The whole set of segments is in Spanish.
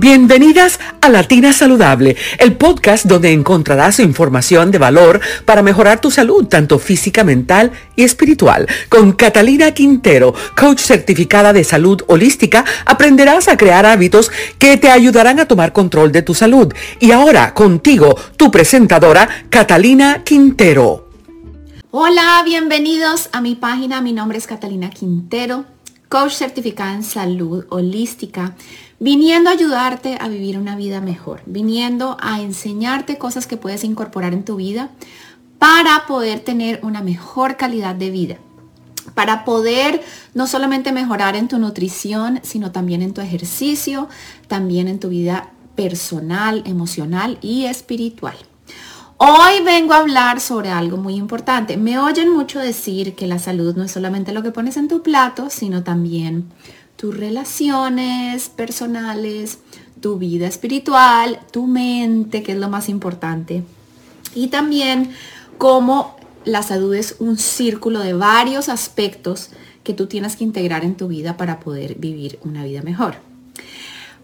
Bienvenidas a Latina Saludable, el podcast donde encontrarás información de valor para mejorar tu salud, tanto física, mental y espiritual. Con Catalina Quintero, coach certificada de salud holística, aprenderás a crear hábitos que te ayudarán a tomar control de tu salud. Y ahora contigo, tu presentadora, Catalina Quintero. Hola, bienvenidos a mi página. Mi nombre es Catalina Quintero, coach certificada en salud holística viniendo a ayudarte a vivir una vida mejor, viniendo a enseñarte cosas que puedes incorporar en tu vida para poder tener una mejor calidad de vida, para poder no solamente mejorar en tu nutrición, sino también en tu ejercicio, también en tu vida personal, emocional y espiritual. Hoy vengo a hablar sobre algo muy importante. Me oyen mucho decir que la salud no es solamente lo que pones en tu plato, sino también tus relaciones personales, tu vida espiritual, tu mente, que es lo más importante. Y también cómo la salud es un círculo de varios aspectos que tú tienes que integrar en tu vida para poder vivir una vida mejor.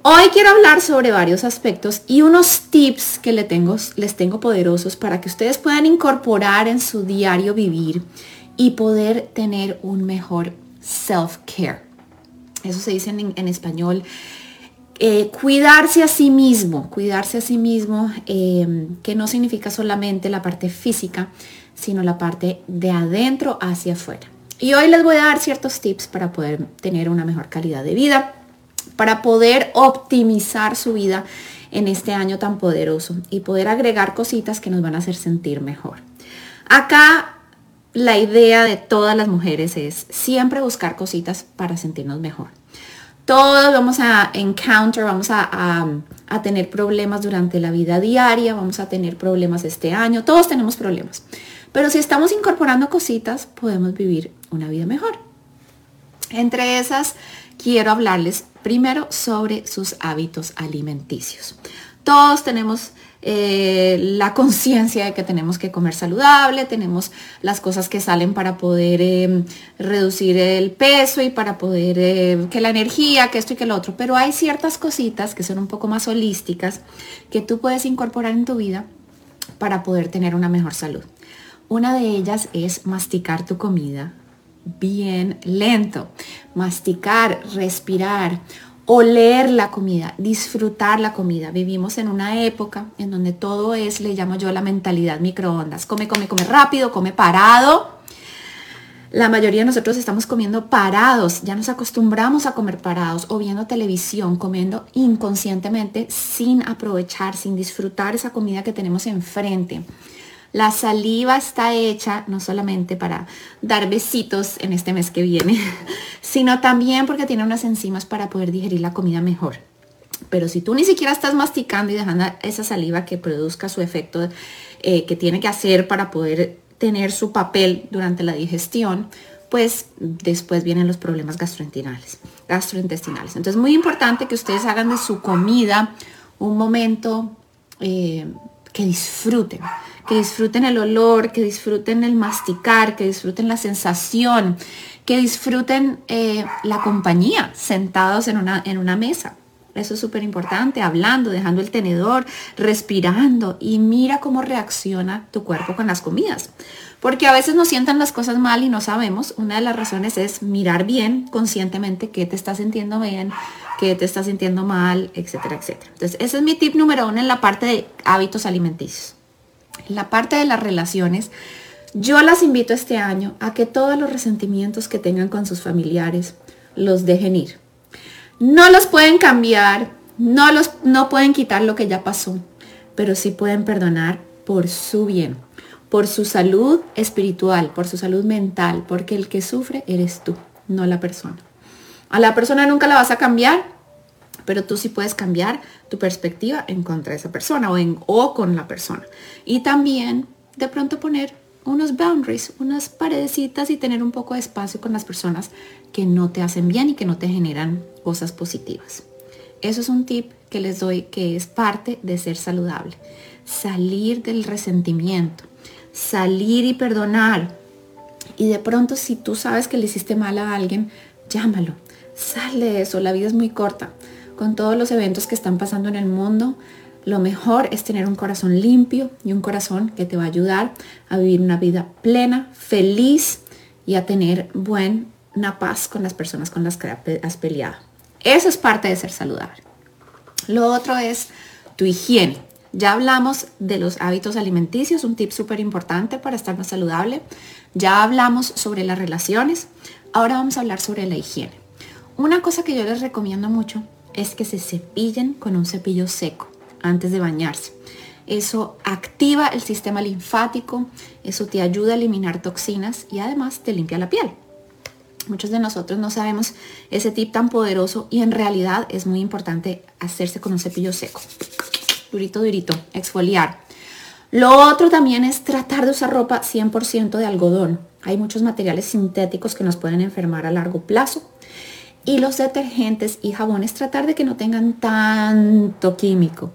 Hoy quiero hablar sobre varios aspectos y unos tips que les tengo, les tengo poderosos para que ustedes puedan incorporar en su diario vivir y poder tener un mejor self-care eso se dice en, español, eh, cuidarse a sí mismo, cuidarse a sí mismo, eh, que no significa solamente la parte física, sino la parte de adentro hacia afuera. Y hoy les voy a dar ciertos tips para poder tener una mejor calidad de vida, para poder optimizar su vida en este año tan poderoso y poder agregar cositas que nos van a hacer sentir mejor. Acá la idea de todas las mujeres es siempre buscar cositas para sentirnos mejor. Todos vamos a encounter, vamos a, tener problemas durante la vida diaria, vamos a tener problemas este año, todos tenemos problemas. Pero si estamos incorporando cositas, podemos vivir una vida mejor. Entre esas, quiero hablarles primero sobre sus hábitos alimenticios. Todos tenemos eh, la conciencia de que tenemos que comer saludable, tenemos las cosas que salen para poder eh, reducir el peso y para poder eh, que la energía, que esto y que lo otro. Pero hay ciertas cositas que son un poco más holísticas que tú puedes incorporar en tu vida para poder tener una mejor salud. Una de ellas es masticar tu comida bien lento. Masticar, respirar oler la comida, disfrutar la comida. Vivimos en una época en donde todo es, le llamo yo la mentalidad microondas. Come, come, come rápido, come parado. La mayoría de nosotros estamos comiendo parados, ya nos acostumbramos a comer parados o viendo televisión, comiendo inconscientemente sin aprovechar, sin disfrutar esa comida que tenemos enfrente. La saliva está hecha no solamente para dar besitos en este mes que viene, sino también porque tiene unas enzimas para poder digerir la comida mejor. Pero si tú ni siquiera estás masticando y dejando esa saliva que produzca su efecto eh, que tiene que hacer para poder tener su papel durante la digestión, pues después vienen los problemas gastrointestinales. gastrointestinales. Entonces es muy importante que ustedes hagan de su comida un momento eh, que disfruten que disfruten el olor, que disfruten el masticar, que disfruten la sensación, que disfruten eh, la compañía sentados en una, en una mesa. Eso es súper importante, hablando, dejando el tenedor, respirando y mira cómo reacciona tu cuerpo con las comidas. Porque a veces nos sientan las cosas mal y no sabemos. Una de las razones es mirar bien conscientemente qué te está sintiendo bien, qué te está sintiendo mal, etcétera, etcétera. Entonces, ese es mi tip número uno en la parte de hábitos alimenticios la parte de las relaciones, yo las invito este año a que todos los resentimientos que tengan con sus familiares los dejen ir. No los pueden cambiar, no, los, no pueden quitar lo que ya pasó, pero sí pueden perdonar por su bien, por su salud espiritual, por su salud mental, porque el que sufre eres tú, no la persona. A la persona nunca la vas a cambiar, pero tú sí puedes cambiar tu perspectiva en contra de esa persona o, en, o con la persona. Y también de pronto poner unos boundaries, unas paredecitas y tener un poco de espacio con las personas que no te hacen bien y que no te generan cosas positivas. Eso es un tip que les doy que es parte de ser saludable. Salir del resentimiento, salir y perdonar. Y de pronto si tú sabes que le hiciste mal a alguien, llámalo. Sale de eso, la vida es muy corta con todos los eventos que están pasando en el mundo, lo mejor es tener un corazón limpio y un corazón que te va a ayudar a vivir una vida plena, feliz y a tener buena paz con las personas con las que has peleado. Eso es parte de ser saludable. Lo otro es tu higiene. Ya hablamos de los hábitos alimenticios, un tip súper importante para estar más saludable. Ya hablamos sobre las relaciones. Ahora vamos a hablar sobre la higiene. Una cosa que yo les recomiendo mucho es que se cepillen con un cepillo seco antes de bañarse. Eso activa el sistema linfático, eso te ayuda a eliminar toxinas y además te limpia la piel. Muchos de nosotros no sabemos ese tip tan poderoso y en realidad es muy importante hacerse con un cepillo seco. Durito, durito, exfoliar. Lo otro también es tratar de usar ropa 100% de algodón. Hay muchos materiales sintéticos que nos pueden enfermar a largo plazo. Y los detergentes y jabones tratar de que no tengan tanto químico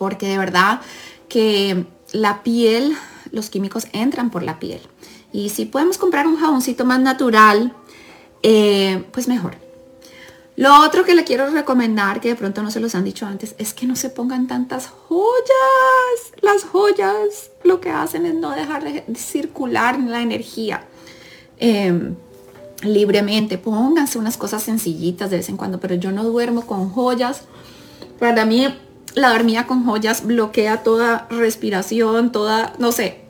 porque de verdad que la piel, los químicos entran por la piel. Y si podemos comprar un jaboncito más natural, eh, pues mejor. Lo otro que le quiero recomendar, que de pronto no se los han dicho antes, es que no se pongan tantas joyas. Las joyas lo que hacen es no dejar de circular la energía em, libremente. Pónganse unas cosas sencillitas de vez en cuando, pero yo no duermo con joyas. Para mí la dormida con joyas bloquea toda respiración, toda, no sé,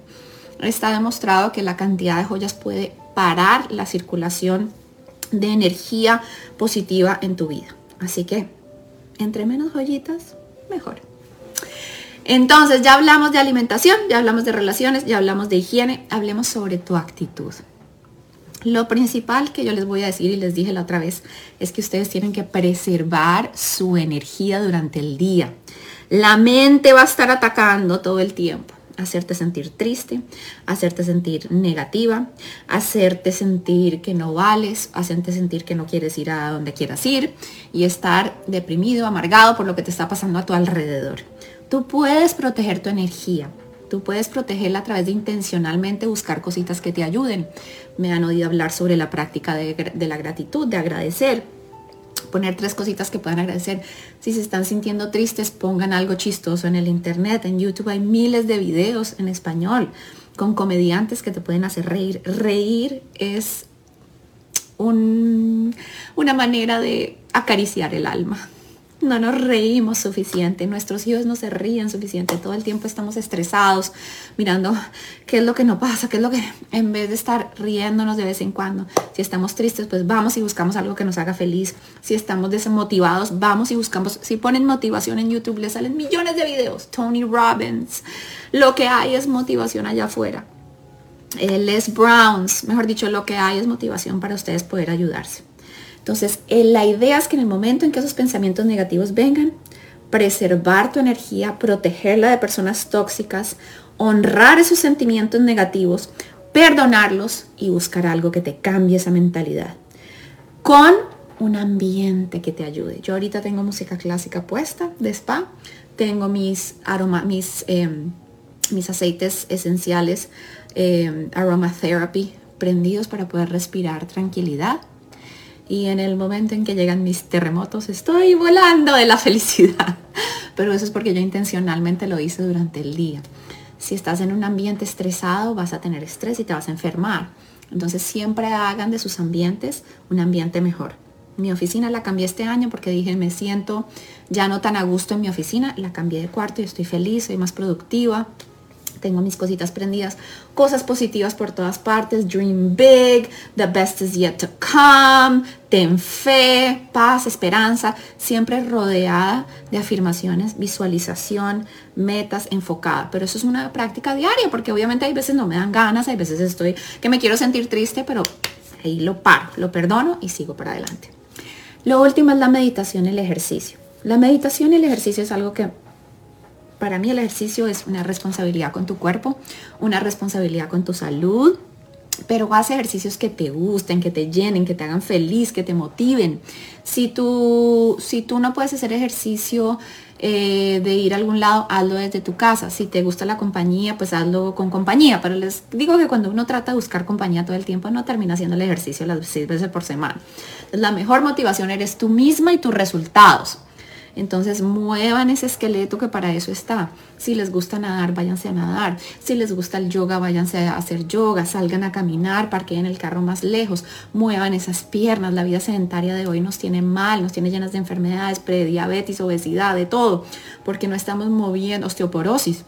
está demostrado que la cantidad de joyas puede parar la circulación de energía positiva en tu vida. Así que, entre menos joyitas, mejor. Entonces, ya hablamos de alimentación, ya hablamos de relaciones, ya hablamos de higiene, hablemos sobre tu actitud. Lo principal que yo les voy a decir y les dije la otra vez es que ustedes tienen que preservar su energía durante el día. La mente va a estar atacando todo el tiempo. Hacerte sentir triste, hacerte sentir negativa, hacerte sentir que no vales, hacerte sentir que no quieres ir a donde quieras ir y estar deprimido, amargado por lo que te está pasando a tu alrededor. Tú puedes proteger tu energía, Tú puedes protegerla a través de intencionalmente buscar cositas que te ayuden. Me han oído hablar sobre la práctica de, la gratitud, de agradecer. Poner tres cositas que puedan agradecer. Si se están sintiendo tristes, pongan algo chistoso en el internet. En YouTube hay miles de videos en español con comediantes que te pueden hacer reír. Reír es una manera de acariciar el alma no nos reímos suficiente, nuestros hijos no se ríen suficiente, todo el tiempo estamos estresados, mirando qué es lo que no pasa, qué es lo que, en vez de estar riéndonos de vez en cuando, si estamos tristes, pues vamos y buscamos algo que nos haga feliz, si estamos desmotivados, vamos y buscamos, si ponen motivación en YouTube, les salen millones de videos, Tony Robbins, lo que hay es motivación allá afuera. Les Browns, mejor dicho, lo que hay es motivación para ustedes poder ayudarse. Entonces, eh, la idea es que en el momento en que esos pensamientos negativos vengan, preservar tu energía, protegerla de personas tóxicas, honrar esos sentimientos negativos, perdonarlos y buscar algo que te cambie esa mentalidad. Con un ambiente que te ayude. Yo ahorita tengo música clásica puesta de spa, tengo mis aroma, mis, em, mis aceites esenciales, eh, aromatherapy prendidos para poder respirar tranquilidad y en el momento en que llegan mis terremotos estoy volando de la felicidad. Pero eso es porque yo intencionalmente lo hice durante el día. Si estás en un ambiente estresado vas a tener estrés y te vas a enfermar. Entonces siempre hagan de sus ambientes un ambiente mejor. Mi oficina la cambié este año porque dije me siento ya no tan a gusto en mi oficina. La cambié de cuarto y estoy feliz, soy más productiva tengo mis cositas prendidas, cosas positivas por todas partes, dream big, the best is yet to come, ten fe, paz, esperanza, siempre rodeada de afirmaciones, visualización, metas, enfocada. Pero eso es una práctica diaria, porque obviamente hay veces no me dan ganas, hay veces estoy que me quiero sentir triste, pero ahí lo paro, lo perdono y sigo para adelante. Lo último es la meditación y el ejercicio. La meditación y el ejercicio es algo que para mí el ejercicio es una responsabilidad con tu cuerpo, una responsabilidad con tu salud, pero haz ejercicios que te gusten, que te llenen, que te hagan feliz, que te motiven. Si tú, si tú no puedes hacer ejercicio eh, de ir a algún lado, hazlo desde tu casa. Si te gusta la compañía, pues hazlo con compañía. Pero les digo que cuando uno trata de buscar compañía todo el tiempo, no termina haciendo el ejercicio las seis veces por semana. la mejor motivación eres tú misma y tus resultados. Entonces muevan ese esqueleto que para eso está. Si les gusta nadar, váyanse a nadar. Si les gusta el yoga, váyanse a hacer yoga. Salgan a caminar, parqueen el carro más lejos. Muevan esas piernas. La vida sedentaria de hoy nos tiene mal, nos tiene llenas de enfermedades, prediabetes, obesidad, de todo. Porque no estamos moviendo osteoporosis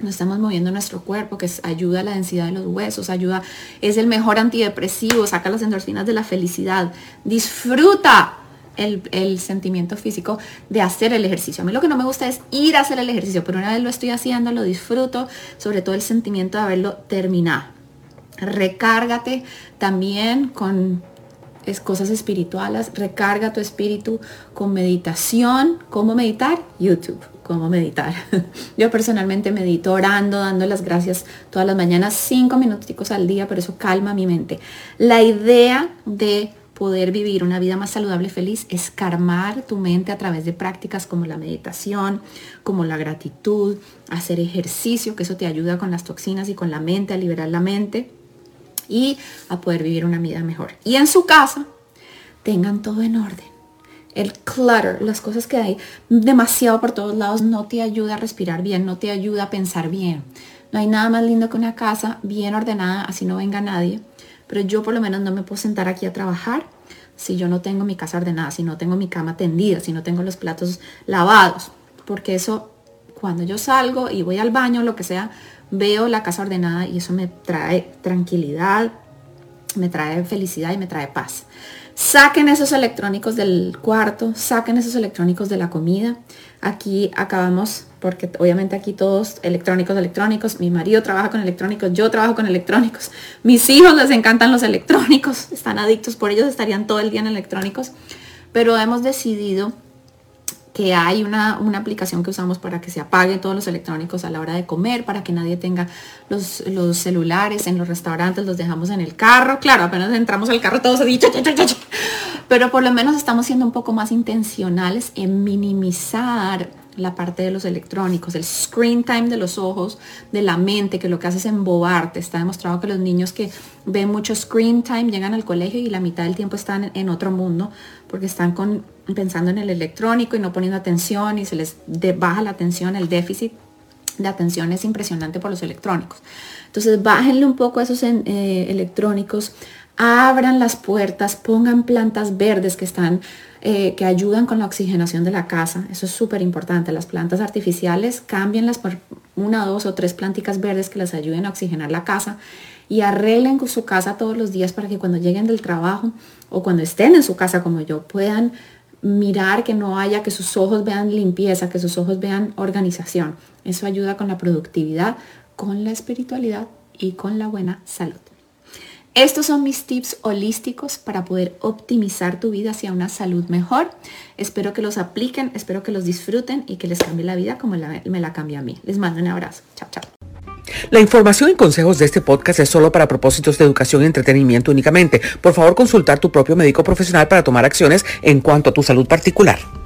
no estamos moviendo nuestro cuerpo, que ayuda a la densidad de los huesos, ayuda, es el mejor antidepresivo, saca las endorfinas de la felicidad. Disfruta el, sentimiento físico de hacer el ejercicio. A mí lo que no me gusta es ir a hacer el ejercicio, pero una vez lo estoy haciendo, lo disfruto, sobre todo el sentimiento de haberlo terminado. Recárgate también con es cosas espirituales, recarga tu espíritu con meditación. ¿Cómo meditar? YouTube. ¿Cómo meditar? Yo personalmente medito orando, dando las gracias todas las mañanas, cinco minutos al día, pero eso calma mi mente. La idea de poder vivir una vida más saludable y feliz es calmar tu mente a través de prácticas como la meditación, como la gratitud, hacer ejercicio, que eso te ayuda con las toxinas y con la mente, a liberar la mente y a poder vivir una vida mejor. Y en su casa, tengan todo en orden. El clutter, las cosas que hay demasiado por todos lados, no te ayuda a respirar bien, no te ayuda a pensar bien. No hay nada más lindo que una casa bien ordenada, así no venga nadie pero yo por lo menos no me puedo sentar aquí a trabajar si yo no tengo mi casa ordenada, si no tengo mi cama tendida, si no tengo los platos lavados, porque eso cuando yo salgo y voy al baño, lo que sea, veo la casa ordenada y eso me trae tranquilidad, me trae felicidad y me trae paz. Saquen esos electrónicos del cuarto, saquen esos electrónicos de la comida. Aquí acabamos, porque obviamente aquí todos electrónicos, electrónicos. Mi marido trabaja con electrónicos, yo trabajo con electrónicos. Mis hijos les encantan los electrónicos, están adictos, por ellos estarían todo el día en electrónicos. Pero hemos decidido que hay una, aplicación que usamos para que se apaguen todos los electrónicos a la hora de comer, para que nadie tenga los, los celulares en los restaurantes, los dejamos en el carro. Claro, apenas entramos al carro todos así, pero por lo menos estamos siendo un poco más intencionales en minimizar la parte de los electrónicos, el screen time de los ojos, de la mente, que lo que hace es embobarte. Está demostrado que los niños que ven mucho screen time llegan al colegio y la mitad del tiempo están en otro mundo porque están con, pensando en el electrónico y no poniendo atención y se les baja la atención, el déficit de atención es impresionante por los electrónicos. Entonces bájenle un poco a esos eh, electrónicos, abran las puertas, pongan plantas verdes que están eh, que ayudan con la oxigenación de la casa. Eso es súper importante. Las plantas artificiales, cámbienlas por una, dos o tres plantitas verdes que les ayuden a oxigenar la casa y arreglen su casa todos los días para que cuando lleguen del trabajo o cuando estén en su casa como yo puedan mirar que no haya, que sus ojos vean limpieza, que sus ojos vean organización. Eso ayuda con la productividad, con la espiritualidad y con la buena salud. Estos son mis tips holísticos para poder optimizar tu vida hacia una salud mejor. Espero que los apliquen, espero que los disfruten y que les cambie la vida como me la cambia a mí. Les mando un abrazo. Chao, chao. La información y consejos de este podcast es solo para propósitos de educación y entretenimiento únicamente. Por favor, consultar tu propio médico profesional para tomar acciones en cuanto a tu salud particular.